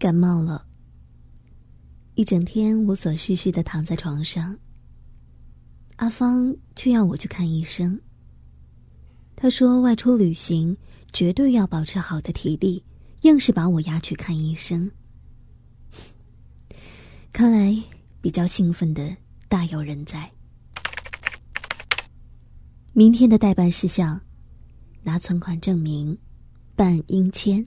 感冒了。一整天无所事事的躺在床上。阿芳却要我去看医生。他说外出旅行绝对要保持好的体力，硬是把我押去看医生。看来比较兴奋的大有人在。明天的代办事项，拿存款证明。办英签。